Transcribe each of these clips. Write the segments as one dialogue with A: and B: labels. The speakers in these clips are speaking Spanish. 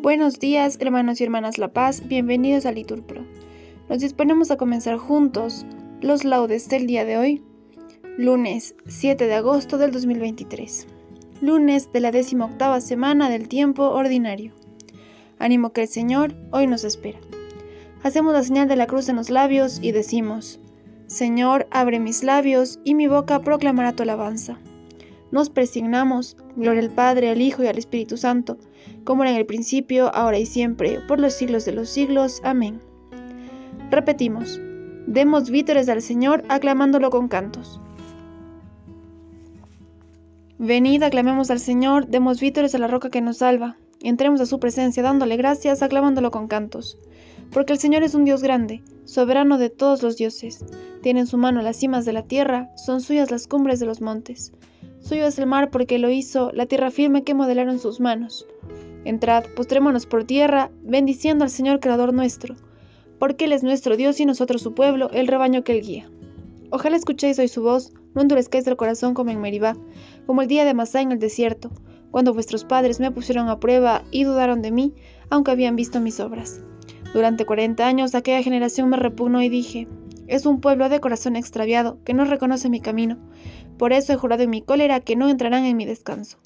A: Buenos días, hermanos y hermanas La Paz, bienvenidos a Liturpro. Nos disponemos a comenzar juntos los laudes del día de hoy, lunes 7 de agosto del 2023, lunes de la octava semana del tiempo ordinario. Ánimo que el Señor hoy nos espera. Hacemos la señal de la cruz en los labios y decimos, Señor, abre mis labios y mi boca proclamará tu alabanza. Nos presignamos, gloria al Padre, al Hijo y al Espíritu Santo, como era en el principio, ahora y siempre, por los siglos de los siglos. Amén. Repetimos, demos vítores al Señor aclamándolo con cantos. Venid, aclamemos al Señor, demos vítores a la roca que nos salva. Entremos a su presencia dándole gracias, aclamándolo con cantos. Porque el Señor es un Dios grande, soberano de todos los dioses. Tiene en su mano las cimas de la tierra, son suyas las cumbres de los montes. Suyo es el mar porque lo hizo, la tierra firme que modelaron sus manos. Entrad, postrémonos por tierra, bendiciendo al Señor Creador nuestro, porque Él es nuestro Dios y nosotros su pueblo, el rebaño que Él guía. Ojalá escuchéis hoy su voz, no endurezcáis el corazón como en Meribá, como el día de Masá en el desierto, cuando vuestros padres me pusieron a prueba y dudaron de mí, aunque habían visto mis obras. Durante cuarenta años aquella generación me repugnó y dije, es un pueblo de corazón extraviado, que no reconoce mi camino. Por eso he jurado en mi cólera que no entrarán en mi descanso.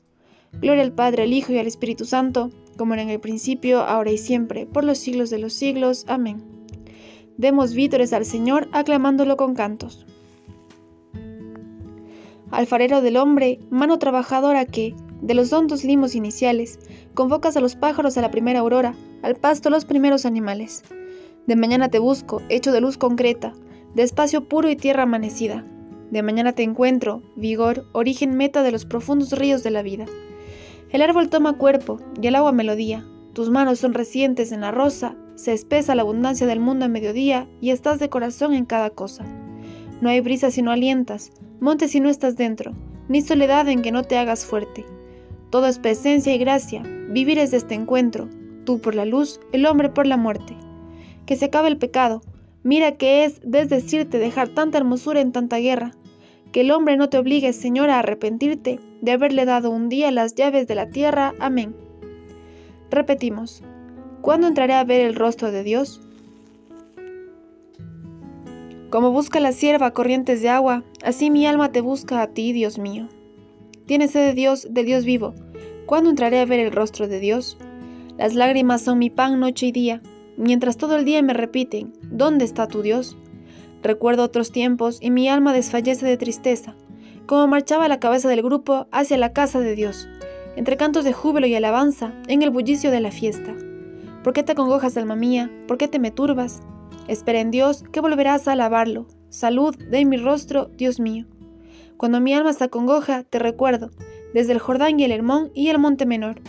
A: Gloria al Padre, al Hijo y al Espíritu Santo, como era en el principio, ahora y siempre, por los siglos de los siglos. Amén. Demos vítores al Señor, aclamándolo con cantos. Alfarero del hombre, mano trabajadora que, de los hondos limos iniciales, convocas a los pájaros a la primera aurora, al pasto los primeros animales. De mañana te busco, hecho de luz concreta, de espacio puro y tierra amanecida. De mañana te encuentro, vigor, origen meta de los profundos ríos de la vida. El árbol toma cuerpo y el agua melodía. Tus manos son recientes en la rosa, se espesa la abundancia del mundo a mediodía y estás de corazón en cada cosa. No hay brisa si no alientas, monte si no estás dentro, ni soledad en que no te hagas fuerte. Todo es presencia y gracia, vivir es este encuentro, tú por la luz, el hombre por la muerte. Que se acabe el pecado, Mira que es desdecirte dejar tanta hermosura en tanta guerra. Que el hombre no te obligue, Señor, a arrepentirte de haberle dado un día las llaves de la tierra. Amén. Repetimos. ¿Cuándo entraré a ver el rostro de Dios? Como busca la sierva corrientes de agua, así mi alma te busca a ti, Dios mío. Tienes sed de Dios, de Dios vivo. ¿Cuándo entraré a ver el rostro de Dios? Las lágrimas son mi pan noche y día mientras todo el día me repiten, ¿dónde está tu Dios? Recuerdo otros tiempos y mi alma desfallece de tristeza, como marchaba la cabeza del grupo hacia la casa de Dios, entre cantos de júbilo y alabanza, en el bullicio de la fiesta. ¿Por qué te congojas, alma mía? ¿Por qué te me turbas? Espera en Dios que volverás a alabarlo. Salud de mi rostro, Dios mío. Cuando mi alma se acongoja, te recuerdo, desde el Jordán y el Hermón y el Monte Menor.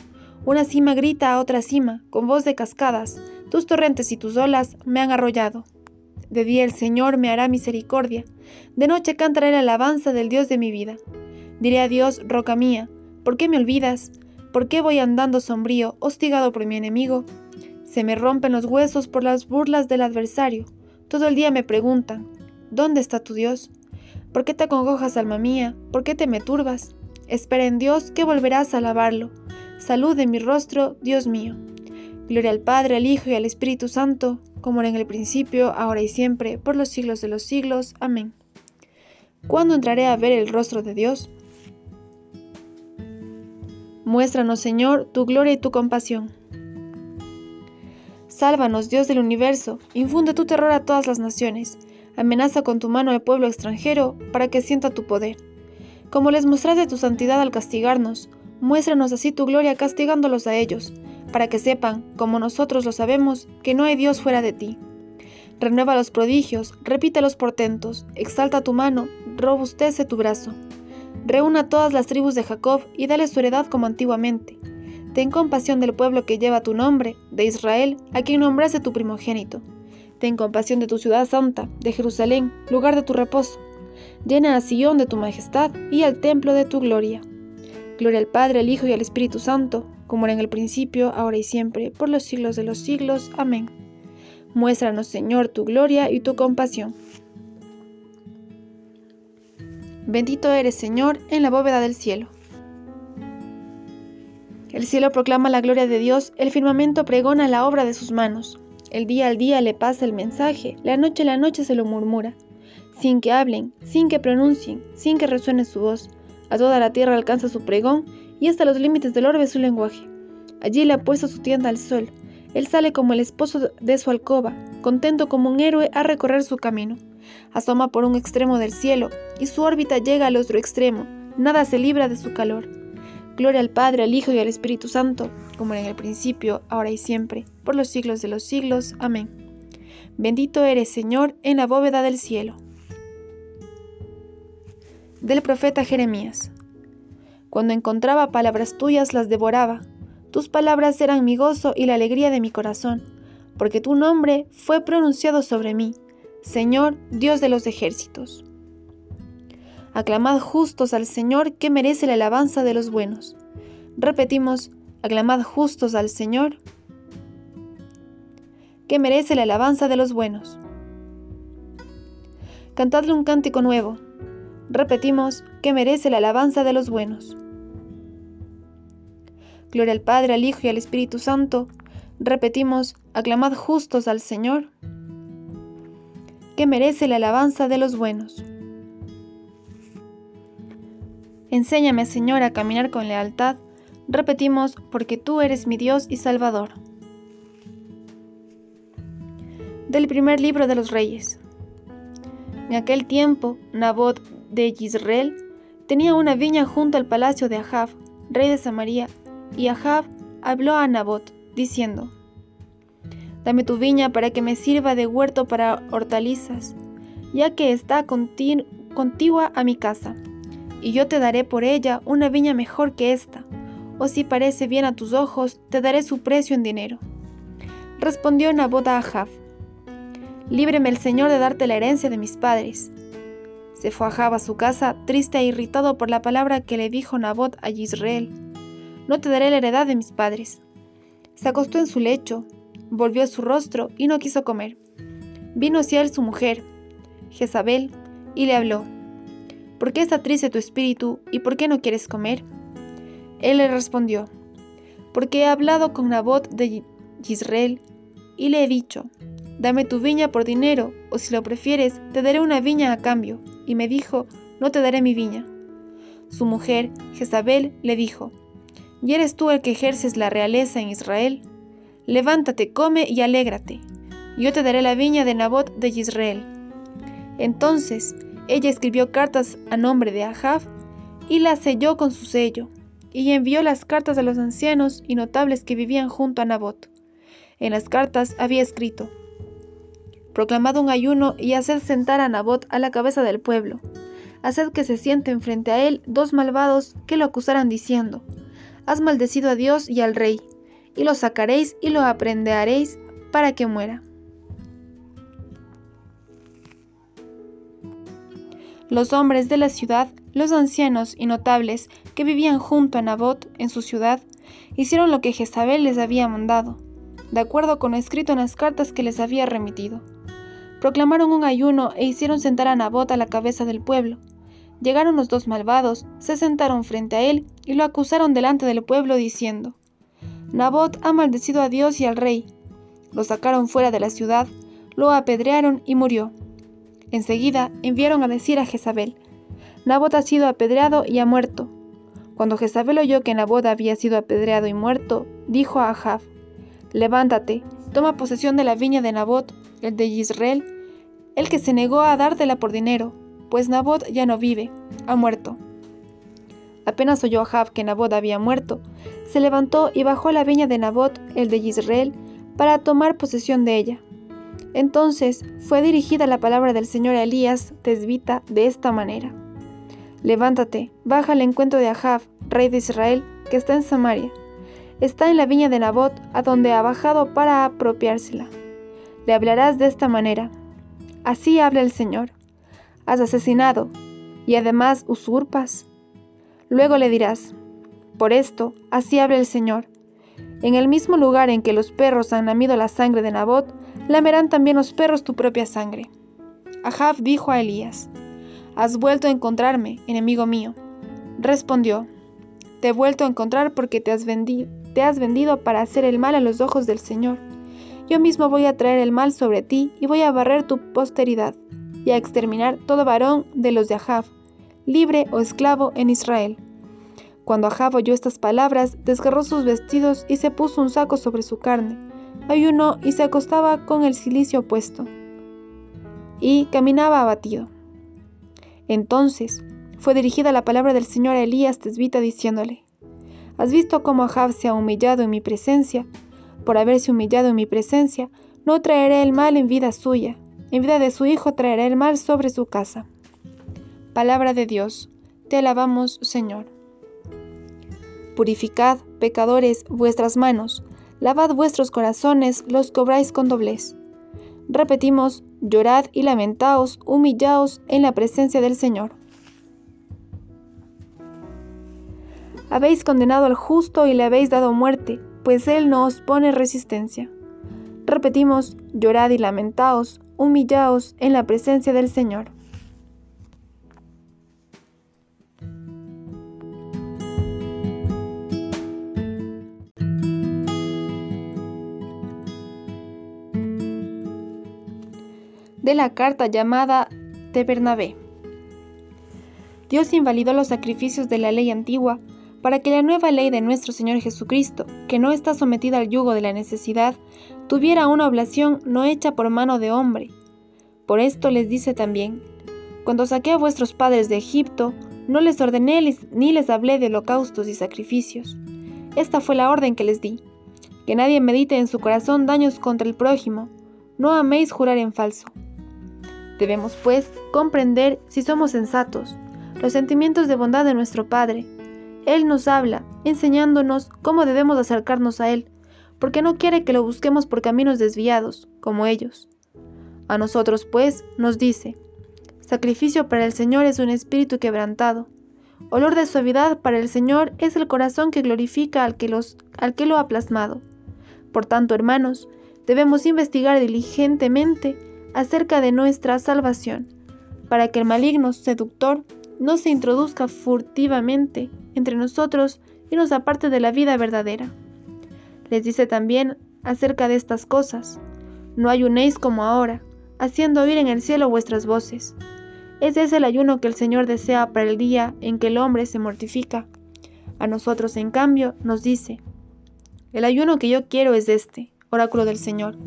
A: Una cima grita a otra cima, con voz de cascadas, tus torrentes y tus olas me han arrollado. De día el Señor me hará misericordia, de noche cantaré la alabanza del Dios de mi vida. Diré a Dios, roca mía, ¿por qué me olvidas? ¿Por qué voy andando sombrío, hostigado por mi enemigo? Se me rompen los huesos por las burlas del adversario. Todo el día me preguntan, ¿dónde está tu Dios? ¿Por qué te acongojas, alma mía? ¿Por qué te me turbas? Espera en Dios que volverás a alabarlo. Salud en mi rostro, Dios mío. Gloria al Padre, al Hijo y al Espíritu Santo, como era en el principio, ahora y siempre, por los siglos de los siglos. Amén. ¿Cuándo entraré a ver el rostro de Dios? Muéstranos, Señor, tu gloria y tu compasión. Sálvanos, Dios del universo, infunde tu terror a todas las naciones, amenaza con tu mano al pueblo extranjero para que sienta tu poder. Como les mostraste tu santidad al castigarnos, muéstranos así tu gloria castigándolos a ellos, para que sepan, como nosotros lo sabemos, que no hay Dios fuera de ti. Renueva los prodigios, repite los portentos, exalta tu mano, robustece tu brazo. Reúna todas las tribus de Jacob y dale su heredad como antiguamente. Ten compasión del pueblo que lleva tu nombre, de Israel, a quien nombraste tu primogénito. Ten compasión de tu ciudad santa, de Jerusalén, lugar de tu reposo. Llena a Sion de tu majestad y al templo de tu gloria. Gloria al Padre, al Hijo y al Espíritu Santo, como era en el principio, ahora y siempre, por los siglos de los siglos. Amén. Muéstranos, Señor, tu gloria y tu compasión. Bendito eres, Señor, en la bóveda del cielo. El cielo proclama la gloria de Dios, el firmamento pregona la obra de sus manos. El día al día le pasa el mensaje, la noche a la noche se lo murmura. Sin que hablen, sin que pronuncien, sin que resuene su voz, a toda la tierra alcanza su pregón y hasta los límites del orbe su lenguaje. Allí le ha puesto su tienda al sol. Él sale como el esposo de su alcoba, contento como un héroe a recorrer su camino. Asoma por un extremo del cielo y su órbita llega al otro extremo. Nada se libra de su calor. Gloria al Padre, al Hijo y al Espíritu Santo, como en el principio, ahora y siempre, por los siglos de los siglos. Amén. Bendito eres, Señor, en la bóveda del cielo. Del profeta Jeremías. Cuando encontraba palabras tuyas las devoraba. Tus palabras eran mi gozo y la alegría de mi corazón, porque tu nombre fue pronunciado sobre mí, Señor, Dios de los ejércitos. Aclamad justos al Señor que merece la alabanza de los buenos. Repetimos, aclamad justos al Señor que merece la alabanza de los buenos. Cantadle un cántico nuevo. Repetimos, que merece la alabanza de los buenos. Gloria al Padre, al Hijo y al Espíritu Santo. Repetimos, aclamad justos al Señor, que merece la alabanza de los buenos. Enséñame, Señor, a caminar con lealtad. Repetimos, porque tú eres mi Dios y Salvador. Del primer libro de los reyes. En aquel tiempo, Nabot de Israel tenía una viña junto al palacio de Ahab, rey de Samaria, y Ahab habló a Nabot, diciendo, Dame tu viña para que me sirva de huerto para hortalizas, ya que está contigua a mi casa y yo te daré por ella una viña mejor que esta, o si parece bien a tus ojos, te daré su precio en dinero. Respondió Nabot a Ahab, Líbreme el Señor de darte la herencia de mis padres. Se fue Ahab a su casa, triste e irritado por la palabra que le dijo Nabot a Israel. No te daré la heredad de mis padres. Se acostó en su lecho, volvió su rostro y no quiso comer. Vino hacia él su mujer, Jezabel, y le habló. ¿Por qué está triste tu espíritu y por qué no quieres comer? Él le respondió, porque he hablado con Nabot de Israel y le he dicho, dame tu viña por dinero, o si lo prefieres, te daré una viña a cambio. Y me dijo, no te daré mi viña. Su mujer, Jezabel, le dijo, ¿y eres tú el que ejerces la realeza en Israel? Levántate, come y alégrate. Yo te daré la viña de Nabot de Israel. Entonces ella escribió cartas a nombre de Ahab y las selló con su sello, y envió las cartas a los ancianos y notables que vivían junto a Nabot. En las cartas había escrito, proclamado un ayuno y haced sentar a Nabot a la cabeza del pueblo. Haced que se sienten frente a él dos malvados que lo acusaran diciendo, Has maldecido a Dios y al rey, y lo sacaréis y lo aprenderéis para que muera. Los hombres de la ciudad, los ancianos y notables que vivían junto a Nabot en su ciudad, hicieron lo que Jezabel les había mandado, de acuerdo con lo escrito en las cartas que les había remitido. Proclamaron un ayuno e hicieron sentar a Nabot a la cabeza del pueblo. Llegaron los dos malvados, se sentaron frente a él y lo acusaron delante del pueblo diciendo, Nabot ha maldecido a Dios y al rey. Lo sacaron fuera de la ciudad, lo apedrearon y murió. Enseguida enviaron a decir a Jezabel, Nabot ha sido apedreado y ha muerto. Cuando Jezabel oyó que Nabot había sido apedreado y muerto, dijo a Ahab, Levántate, toma posesión de la viña de Nabot, el de Israel, el que se negó a dártela por dinero, pues Nabot ya no vive, ha muerto. Apenas oyó Ahab que Nabot había muerto, se levantó y bajó a la viña de Nabot, el de Israel, para tomar posesión de ella. Entonces fue dirigida la palabra del Señor a Elías, tesbita, de esta manera. Levántate, baja al encuentro de Ahab, rey de Israel, que está en Samaria. Está en la viña de Nabot, a donde ha bajado para apropiársela. Le hablarás de esta manera. Así habla el Señor. Has asesinado, y además usurpas. Luego le dirás, por esto, así habla el Señor. En el mismo lugar en que los perros han lamido la sangre de Nabot, lamerán también los perros tu propia sangre. Ahab dijo a Elías, Has vuelto a encontrarme, enemigo mío. Respondió, te he vuelto a encontrar porque te has, te has vendido para hacer el mal a los ojos del Señor. Yo mismo voy a traer el mal sobre ti y voy a barrer tu posteridad y a exterminar todo varón de los de Ahab, libre o esclavo en Israel. Cuando Ahab oyó estas palabras, desgarró sus vestidos y se puso un saco sobre su carne. Ayunó y se acostaba con el cilicio puesto. Y caminaba abatido. Entonces fue dirigida la palabra del Señor a Elías Tesbita diciéndole, ¿Has visto cómo Ahab se ha humillado en mi presencia? Por haberse humillado en mi presencia, no traeré el mal en vida suya, en vida de su hijo traeré el mal sobre su casa. Palabra de Dios, te alabamos, Señor. Purificad, pecadores, vuestras manos, lavad vuestros corazones, los cobráis con doblez. Repetimos, llorad y lamentaos, humillaos en la presencia del Señor. Habéis condenado al justo y le habéis dado muerte, pues él no os pone resistencia. Repetimos, llorad y lamentaos, humillaos en la presencia del Señor. De la carta llamada de Bernabé. Dios invalidó los sacrificios de la ley antigua para que la nueva ley de nuestro Señor Jesucristo, que no está sometida al yugo de la necesidad, tuviera una oblación no hecha por mano de hombre. Por esto les dice también, cuando saqué a vuestros padres de Egipto, no les ordené ni les hablé de holocaustos y sacrificios. Esta fue la orden que les di, que nadie medite en su corazón daños contra el prójimo, no améis jurar en falso. Debemos, pues, comprender, si somos sensatos, los sentimientos de bondad de nuestro Padre, él nos habla, enseñándonos cómo debemos acercarnos a Él, porque no quiere que lo busquemos por caminos desviados, como ellos. A nosotros, pues, nos dice, Sacrificio para el Señor es un espíritu quebrantado. Olor de suavidad para el Señor es el corazón que glorifica al que, al que lo ha plasmado. Por tanto, hermanos, debemos investigar diligentemente acerca de nuestra salvación, para que el maligno seductor no se introduzca furtivamente entre nosotros y nos aparte de la vida verdadera. Les dice también acerca de estas cosas, no ayunéis como ahora, haciendo oír en el cielo vuestras voces. Ese es el ayuno que el Señor desea para el día en que el hombre se mortifica. A nosotros, en cambio, nos dice, el ayuno que yo quiero es este, oráculo del Señor,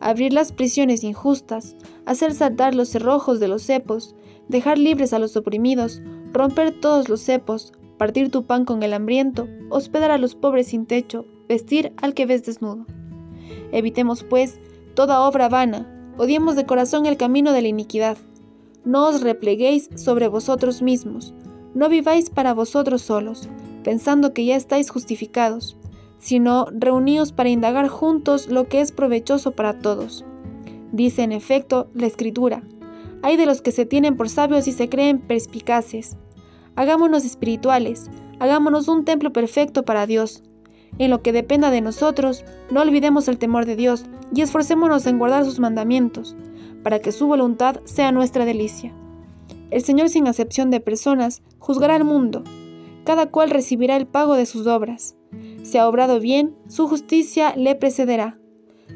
A: abrir las prisiones injustas, hacer saltar los cerrojos de los cepos, dejar libres a los oprimidos, romper todos los cepos, partir tu pan con el hambriento, hospedar a los pobres sin techo, vestir al que ves desnudo. Evitemos, pues, toda obra vana, odiemos de corazón el camino de la iniquidad. No os repleguéis sobre vosotros mismos, no viváis para vosotros solos, pensando que ya estáis justificados, sino reuníos para indagar juntos lo que es provechoso para todos. Dice en efecto la Escritura, hay de los que se tienen por sabios y se creen perspicaces, Hagámonos espirituales, hagámonos un templo perfecto para Dios. En lo que dependa de nosotros, no olvidemos el temor de Dios y esforcémonos en guardar sus mandamientos, para que su voluntad sea nuestra delicia. El Señor sin acepción de personas juzgará al mundo, cada cual recibirá el pago de sus obras. Si ha obrado bien, su justicia le precederá.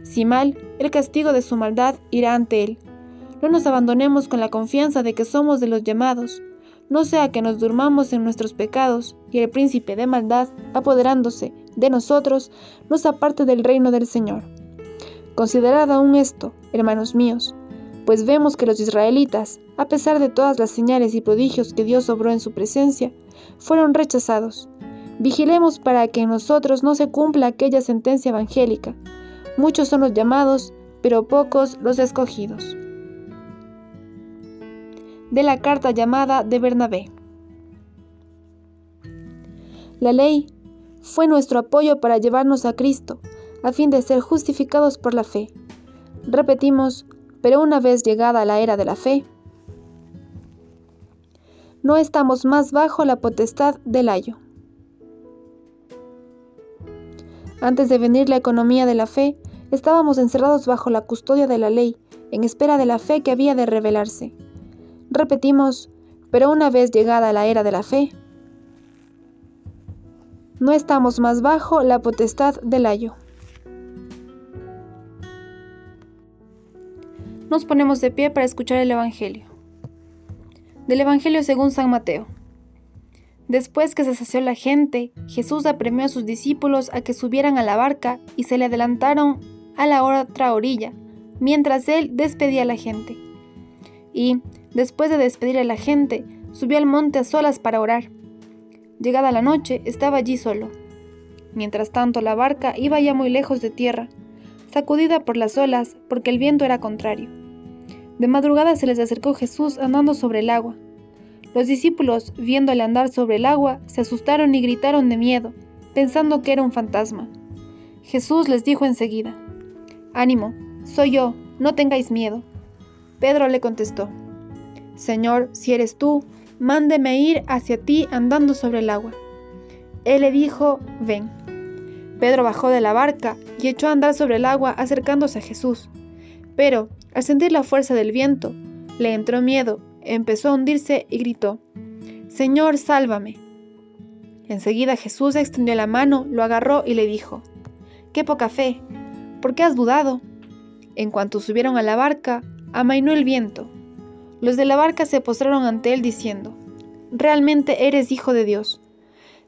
A: Si mal, el castigo de su maldad irá ante él. No nos abandonemos con la confianza de que somos de los llamados, no sea que nos durmamos en nuestros pecados y el príncipe de maldad, apoderándose de nosotros, nos aparte del reino del Señor. Considerad aún esto, hermanos míos, pues vemos que los israelitas, a pesar de todas las señales y prodigios que Dios obró en su presencia, fueron rechazados. Vigilemos para que en nosotros no se cumpla aquella sentencia evangélica. Muchos son los llamados, pero pocos los escogidos de la carta llamada de Bernabé. La ley fue nuestro apoyo para llevarnos a Cristo, a fin de ser justificados por la fe. Repetimos, pero una vez llegada la era de la fe, no estamos más bajo la potestad del ayo. Antes de venir la economía de la fe, estábamos encerrados bajo la custodia de la ley, en espera de la fe que había de revelarse. Repetimos, pero una vez llegada la era de la fe, no estamos más bajo la potestad del ayo. Nos ponemos de pie para escuchar el Evangelio. Del Evangelio según San Mateo. Después que se sació la gente, Jesús apremió a sus discípulos a que subieran a la barca y se le adelantaron a la otra orilla, mientras él despedía a la gente. Y, después de despedir a la gente, subió al monte a solas para orar. Llegada la noche, estaba allí solo. Mientras tanto, la barca iba ya muy lejos de tierra, sacudida por las olas, porque el viento era contrario. De madrugada se les acercó Jesús andando sobre el agua. Los discípulos, viéndole andar sobre el agua, se asustaron y gritaron de miedo, pensando que era un fantasma. Jesús les dijo enseguida, Ánimo, soy yo, no tengáis miedo. Pedro le contestó, Señor, si eres tú, mándeme ir hacia ti andando sobre el agua. Él le dijo, ven. Pedro bajó de la barca y echó a andar sobre el agua acercándose a Jesús. Pero, al sentir la fuerza del viento, le entró miedo empezó a hundirse y gritó, Señor, sálvame. Enseguida Jesús extendió la mano, lo agarró y le dijo, Qué poca fe, ¿por qué has dudado? En cuanto subieron a la barca, amainó el viento. Los de la barca se postraron ante él diciendo, Realmente eres hijo de Dios.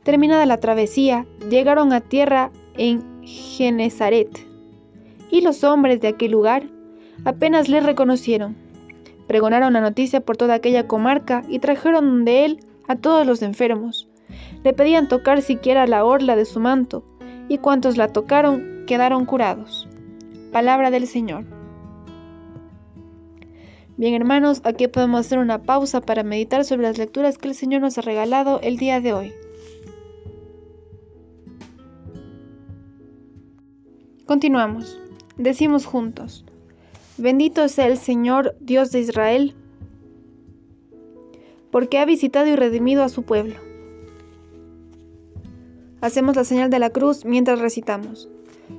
A: Terminada la travesía, llegaron a tierra en Genezaret. Y los hombres de aquel lugar apenas le reconocieron Pregonaron la noticia por toda aquella comarca y trajeron de él a todos los enfermos. Le pedían tocar siquiera la orla de su manto, y cuantos la tocaron quedaron curados. Palabra del Señor. Bien hermanos, aquí podemos hacer una pausa para meditar sobre las lecturas que el Señor nos ha regalado el día de hoy. Continuamos. Decimos juntos. Bendito sea el Señor, Dios de Israel, porque ha visitado y redimido a su pueblo. Hacemos la señal de la cruz mientras recitamos.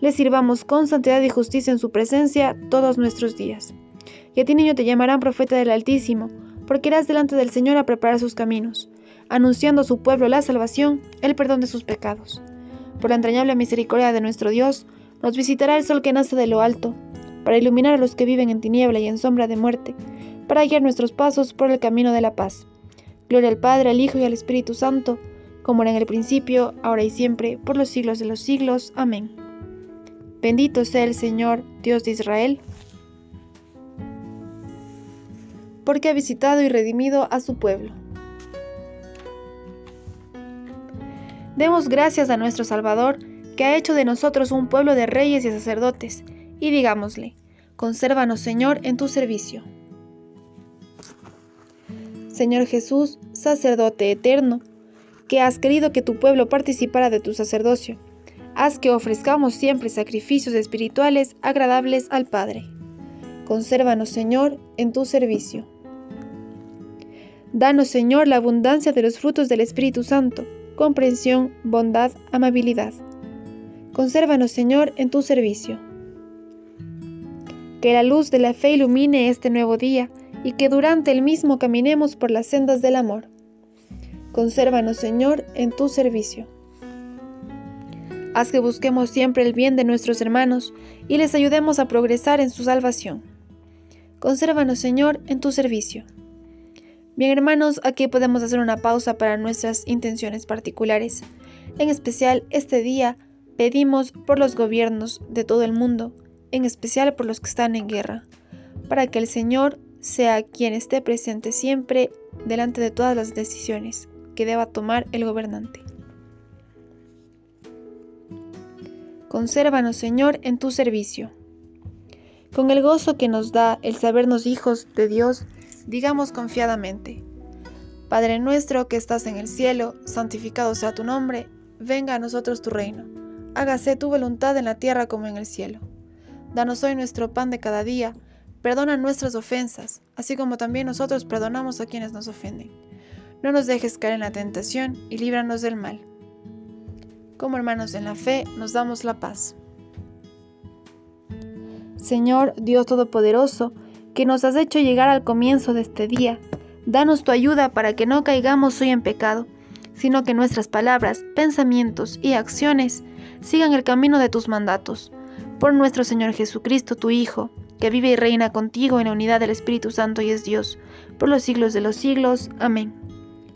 A: le sirvamos con santidad y justicia en su presencia todos nuestros días. Y a ti niño te llamarán profeta del Altísimo, porque irás delante del Señor a preparar sus caminos, anunciando a su pueblo la salvación, el perdón de sus pecados. Por la entrañable misericordia de nuestro Dios, nos visitará el sol que nace de lo alto, para iluminar a los que viven en tiniebla y en sombra de muerte, para guiar nuestros pasos por el camino de la paz. Gloria al Padre, al Hijo y al Espíritu Santo, como era en el principio, ahora y siempre, por los siglos de los siglos. Amén. Bendito sea el Señor, Dios de Israel, porque ha visitado y redimido a su pueblo. Demos gracias a nuestro Salvador, que ha hecho de nosotros un pueblo de reyes y sacerdotes, y digámosle, consérvanos Señor en tu servicio. Señor Jesús, sacerdote eterno, que has querido que tu pueblo participara de tu sacerdocio, haz que ofrezcamos siempre sacrificios espirituales agradables al Padre. Consérvanos Señor en tu servicio. Danos Señor la abundancia de los frutos del Espíritu Santo, comprensión, bondad, amabilidad. Consérvanos Señor en tu servicio. Que la luz de la fe ilumine este nuevo día y que durante el mismo caminemos por las sendas del amor. Consérvanos, Señor, en tu servicio. Haz que busquemos siempre el bien de nuestros hermanos y les ayudemos a progresar en su salvación. Consérvanos, Señor, en tu servicio. Bien, hermanos, aquí podemos hacer una pausa para nuestras intenciones particulares. En especial, este día pedimos por los gobiernos de todo el mundo en especial por los que están en guerra, para que el Señor sea quien esté presente siempre delante de todas las decisiones que deba tomar el gobernante. Consérvanos, Señor, en tu servicio. Con el gozo que nos da el sabernos hijos de Dios, digamos confiadamente, Padre nuestro que estás en el cielo, santificado sea tu nombre, venga a nosotros tu reino hágase tu voluntad en la tierra como en el cielo. Danos hoy nuestro pan de cada día, perdona nuestras ofensas, así como también nosotros perdonamos a quienes nos ofenden. No nos dejes caer en la tentación y líbranos del mal. Como hermanos en la fe, nos damos la paz. Señor Dios Todopoderoso, que nos has hecho llegar al comienzo de este día, danos tu ayuda para que no caigamos hoy en pecado, sino que nuestras palabras, pensamientos y acciones sigan el camino de tus mandatos. Por nuestro Señor Jesucristo, tu Hijo, que vive y reina contigo en la unidad del Espíritu Santo y es Dios, por los siglos de los siglos. Amén.